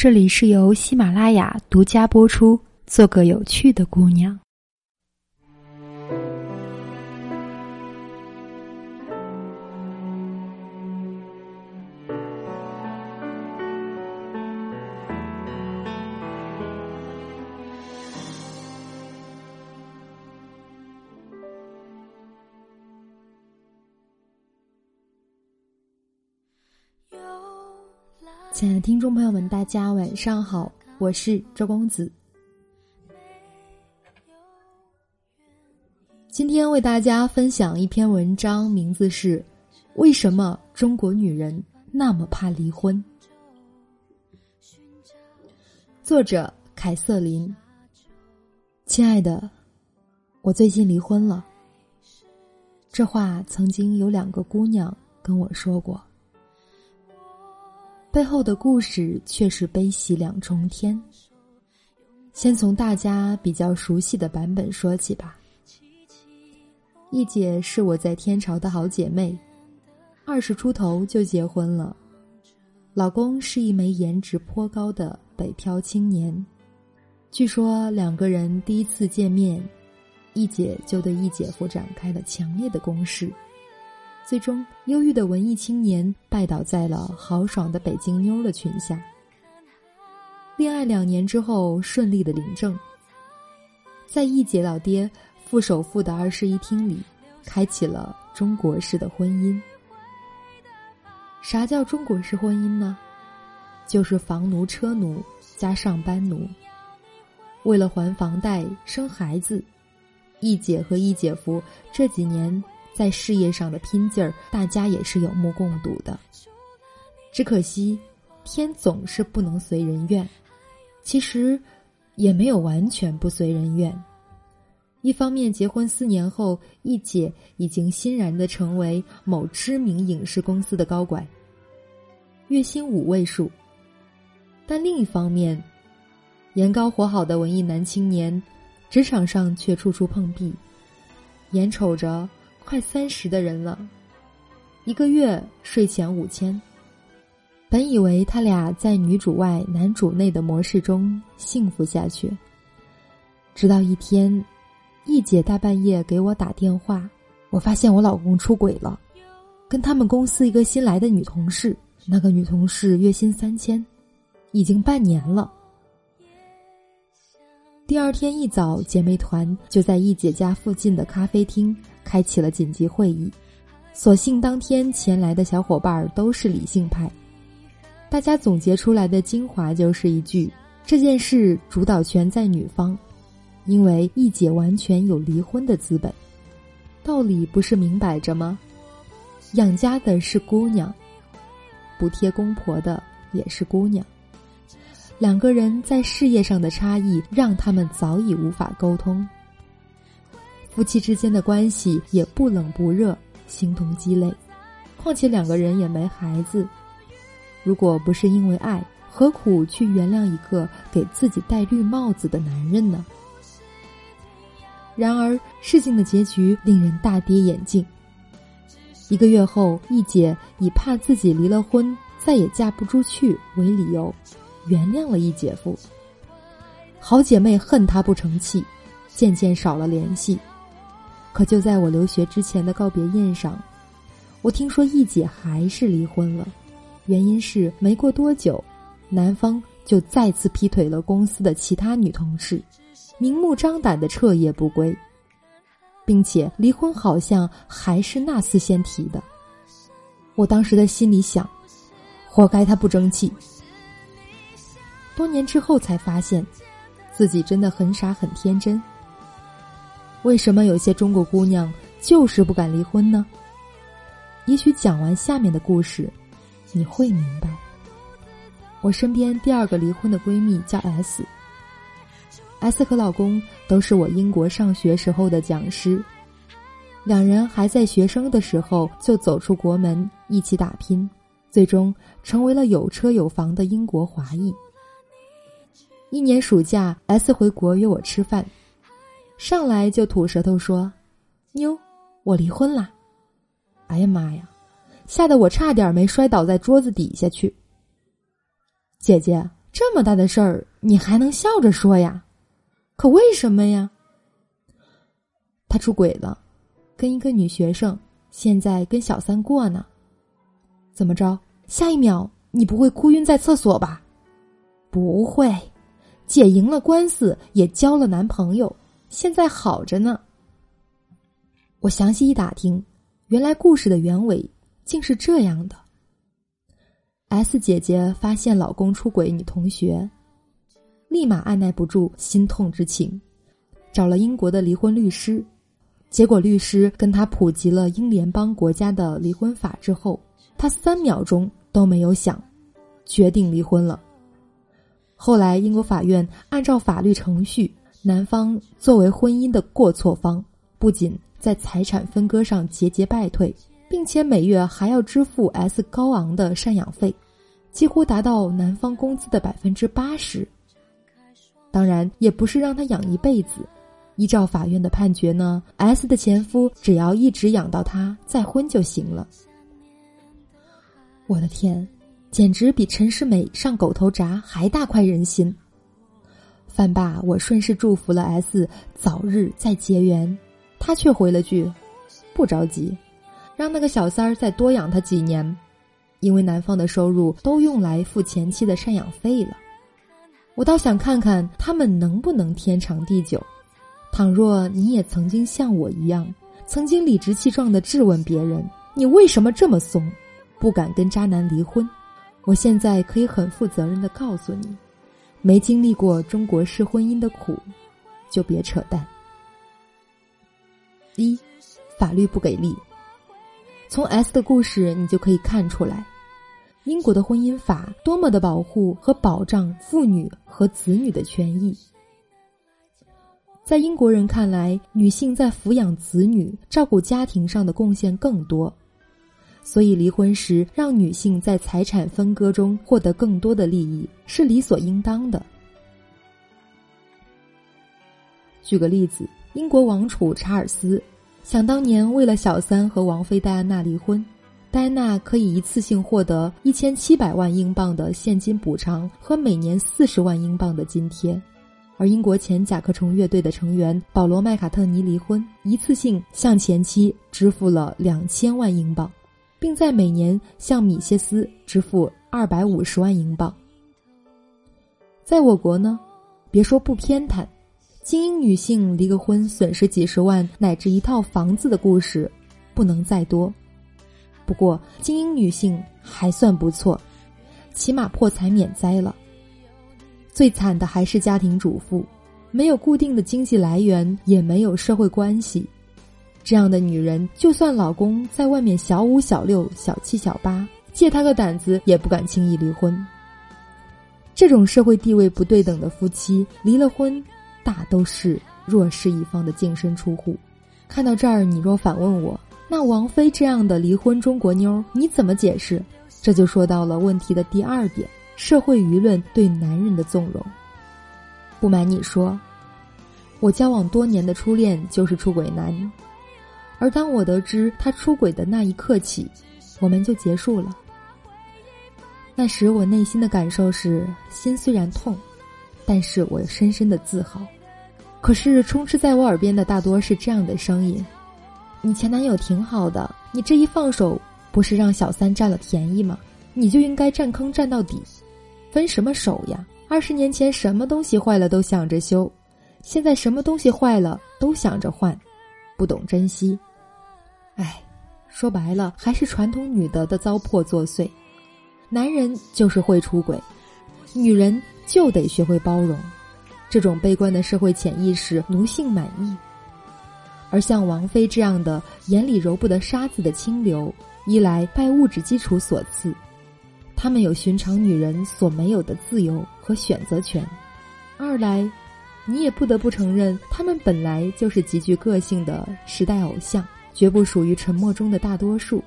这里是由喜马拉雅独家播出。做个有趣的姑娘。亲爱的听众朋友们，大家晚上好，我是周公子。今天为大家分享一篇文章，名字是《为什么中国女人那么怕离婚》。作者凯瑟琳。亲爱的，我最近离婚了。这话曾经有两个姑娘跟我说过。背后的故事却是悲喜两重天。先从大家比较熟悉的版本说起吧。一姐是我在天朝的好姐妹，二十出头就结婚了，老公是一枚颜值颇高的北漂青年。据说两个人第一次见面，一姐就对一姐夫展开了强烈的攻势。最终，忧郁的文艺青年拜倒在了豪爽的北京妞的裙下。恋爱两年之后，顺利的领证，在一姐老爹副首富的二室一厅里，开启了中国式的婚姻。啥叫中国式婚姻呢？就是房奴、车奴加上班奴。为了还房贷、生孩子，一姐和一姐夫这几年。在事业上的拼劲儿，大家也是有目共睹的。只可惜，天总是不能随人愿。其实，也没有完全不随人愿。一方面，结婚四年后，一姐已经欣然的成为某知名影视公司的高管，月薪五位数；但另一方面，颜高火好的文艺男青年，职场上却处处碰壁，眼瞅着。快三十的人了，一个月税前五千。本以为他俩在女主外男主内的模式中幸福下去，直到一天，一姐大半夜给我打电话，我发现我老公出轨了，跟他们公司一个新来的女同事。那个女同事月薪三千，已经半年了。第二天一早，姐妹团就在一姐家附近的咖啡厅。开启了紧急会议，所幸当天前来的小伙伴都是理性派，大家总结出来的精华就是一句：这件事主导权在女方，因为一姐完全有离婚的资本。道理不是明摆着吗？养家的是姑娘，补贴公婆的也是姑娘，两个人在事业上的差异让他们早已无法沟通。夫妻之间的关系也不冷不热，形同鸡肋。况且两个人也没孩子，如果不是因为爱，何苦去原谅一个给自己戴绿帽子的男人呢？然而，事情的结局令人大跌眼镜。一个月后，一姐以怕自己离了婚再也嫁不出去为理由，原谅了一姐夫。好姐妹恨他不成器，渐渐少了联系。可就在我留学之前的告别宴上，我听说一姐还是离婚了，原因是没过多久，男方就再次劈腿了公司的其他女同事，明目张胆的彻夜不归，并且离婚好像还是那厮先提的。我当时的心里想，活该他不争气。多年之后才发现，自己真的很傻很天真。为什么有些中国姑娘就是不敢离婚呢？也许讲完下面的故事，你会明白。我身边第二个离婚的闺蜜叫 S，S 和老公都是我英国上学时候的讲师，两人还在学生的时候就走出国门一起打拼，最终成为了有车有房的英国华裔。一年暑假，S 回国约我吃饭。上来就吐舌头说：“妞，我离婚啦！”哎呀妈呀，吓得我差点没摔倒在桌子底下去。姐姐，这么大的事儿，你还能笑着说呀？可为什么呀？他出轨了，跟一个女学生，现在跟小三过呢。怎么着？下一秒你不会哭晕在厕所吧？不会，姐赢了官司，也交了男朋友，现在好着呢。我详细一打听，原来故事的原委竟是这样的：S 姐姐发现老公出轨女同学，立马按耐不住心痛之情，找了英国的离婚律师。结果律师跟她普及了英联邦国家的离婚法之后，她三秒钟都没有想，决定离婚了。后来英国法院按照法律程序，男方作为婚姻的过错方，不仅在财产分割上节节败退，并且每月还要支付 S 高昂的赡养费，几乎达到男方工资的百分之八十。当然，也不是让他养一辈子。依照法院的判决呢，S 的前夫只要一直养到他再婚就行了。我的天，简直比陈世美上狗头铡还大快人心。饭罢，我顺势祝福了 S 早日再结缘。他却回了句：“不着急，让那个小三儿再多养他几年，因为男方的收入都用来付前妻的赡养费了。我倒想看看他们能不能天长地久。倘若你也曾经像我一样，曾经理直气壮的质问别人：你为什么这么怂，不敢跟渣男离婚？我现在可以很负责任的告诉你，没经历过中国式婚姻的苦，就别扯淡。”一，法律不给力。从 S 的故事，你就可以看出来，英国的婚姻法多么的保护和保障妇女和子女的权益。在英国人看来，女性在抚养子女、照顾家庭上的贡献更多，所以离婚时让女性在财产分割中获得更多的利益是理所应当的。举个例子。英国王储查尔斯想当年为了小三和王妃戴安娜离婚，戴安娜可以一次性获得一千七百万英镑的现金补偿和每年四十万英镑的津贴，而英国前甲壳虫乐队的成员保罗麦卡特尼离婚，一次性向前妻支付了两千万英镑，并在每年向米歇斯支付二百五十万英镑。在我国呢，别说不偏袒。精英女性离个婚损失几十万乃至一套房子的故事，不能再多。不过精英女性还算不错，起码破财免灾了。最惨的还是家庭主妇，没有固定的经济来源，也没有社会关系，这样的女人，就算老公在外面小五小六、小七小八，借他个胆子也不敢轻易离婚。这种社会地位不对等的夫妻离了婚。大都是弱势一方的净身出户。看到这儿，你若反问我，那王菲这样的离婚中国妞你怎么解释？这就说到了问题的第二点：社会舆论对男人的纵容。不瞒你说，我交往多年的初恋就是出轨男，而当我得知他出轨的那一刻起，我们就结束了。那时我内心的感受是，心虽然痛，但是我深深的自豪。可是充斥在我耳边的大多是这样的声音：“你前男友挺好的，你这一放手，不是让小三占了便宜吗？你就应该占坑占到底，分什么手呀？二十年前什么东西坏了都想着修，现在什么东西坏了都想着换，不懂珍惜。哎，说白了还是传统女德的糟粕作祟。男人就是会出轨，女人就得学会包容。”这种悲观的社会潜意识，奴性满意；而像王菲这样的眼里揉不得沙子的清流，一来拜物质基础所赐，他们有寻常女人所没有的自由和选择权；二来，你也不得不承认，他们本来就是极具个性的时代偶像，绝不属于沉默中的大多数。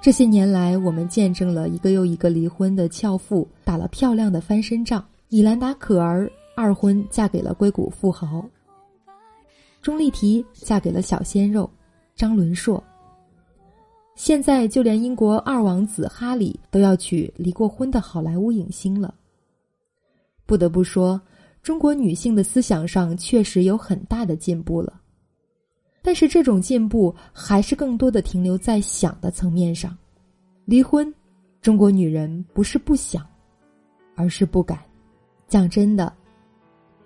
这些年来，我们见证了一个又一个离婚的俏妇打了漂亮的翻身仗，米兰达·可儿。二婚嫁给了硅谷富豪，钟丽缇嫁给了小鲜肉张伦硕。现在就连英国二王子哈里都要娶离过婚的好莱坞影星了。不得不说，中国女性的思想上确实有很大的进步了。但是这种进步还是更多的停留在想的层面上。离婚，中国女人不是不想，而是不敢。讲真的，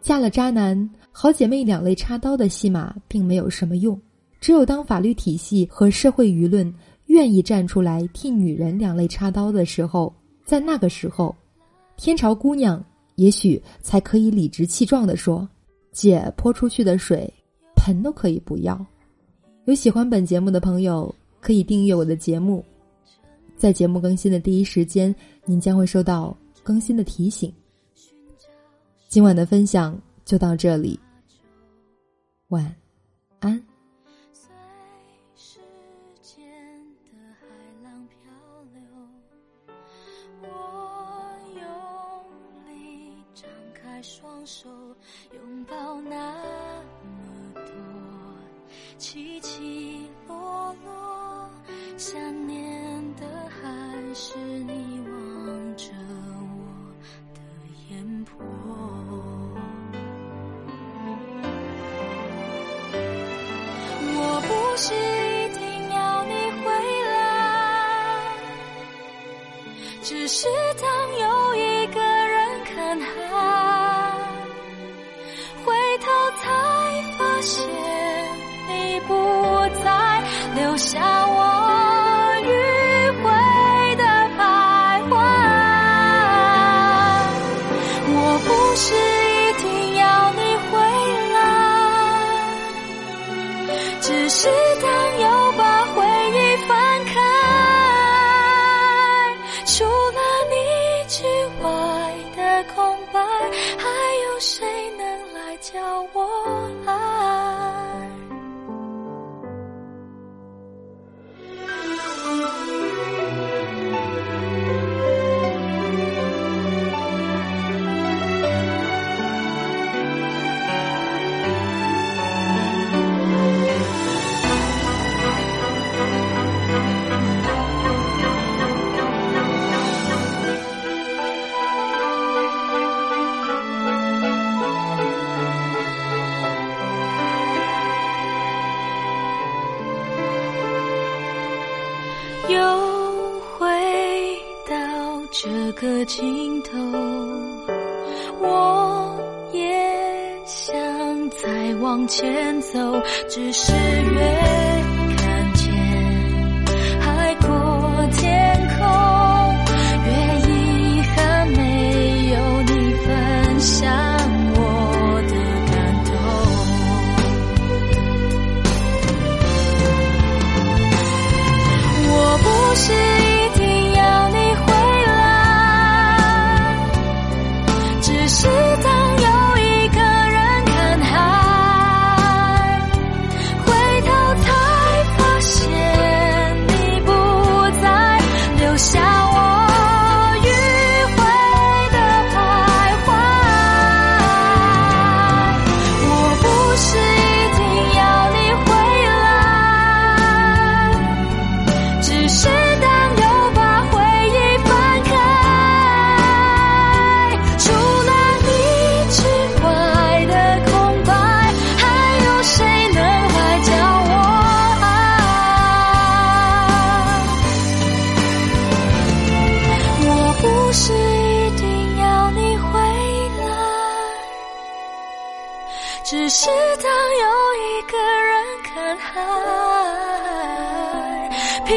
嫁了渣男，好姐妹两肋插刀的戏码并没有什么用。只有当法律体系和社会舆论愿意站出来替女人两肋插刀的时候，在那个时候，天朝姑娘也许才可以理直气壮地说：“姐泼出去的水，盆都可以不要。”有喜欢本节目的朋友，可以订阅我的节目，在节目更新的第一时间，您将会收到更新的提醒。今晚的分享就到这里，晚安。双手拥抱那么多是你望着我的眼波。我不是一定要你回来，只是当有一个人看海。回头才发现你不在留下尽头，我也想再往前走，只是越。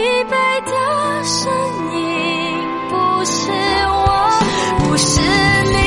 疲惫的身影不是我，不是你。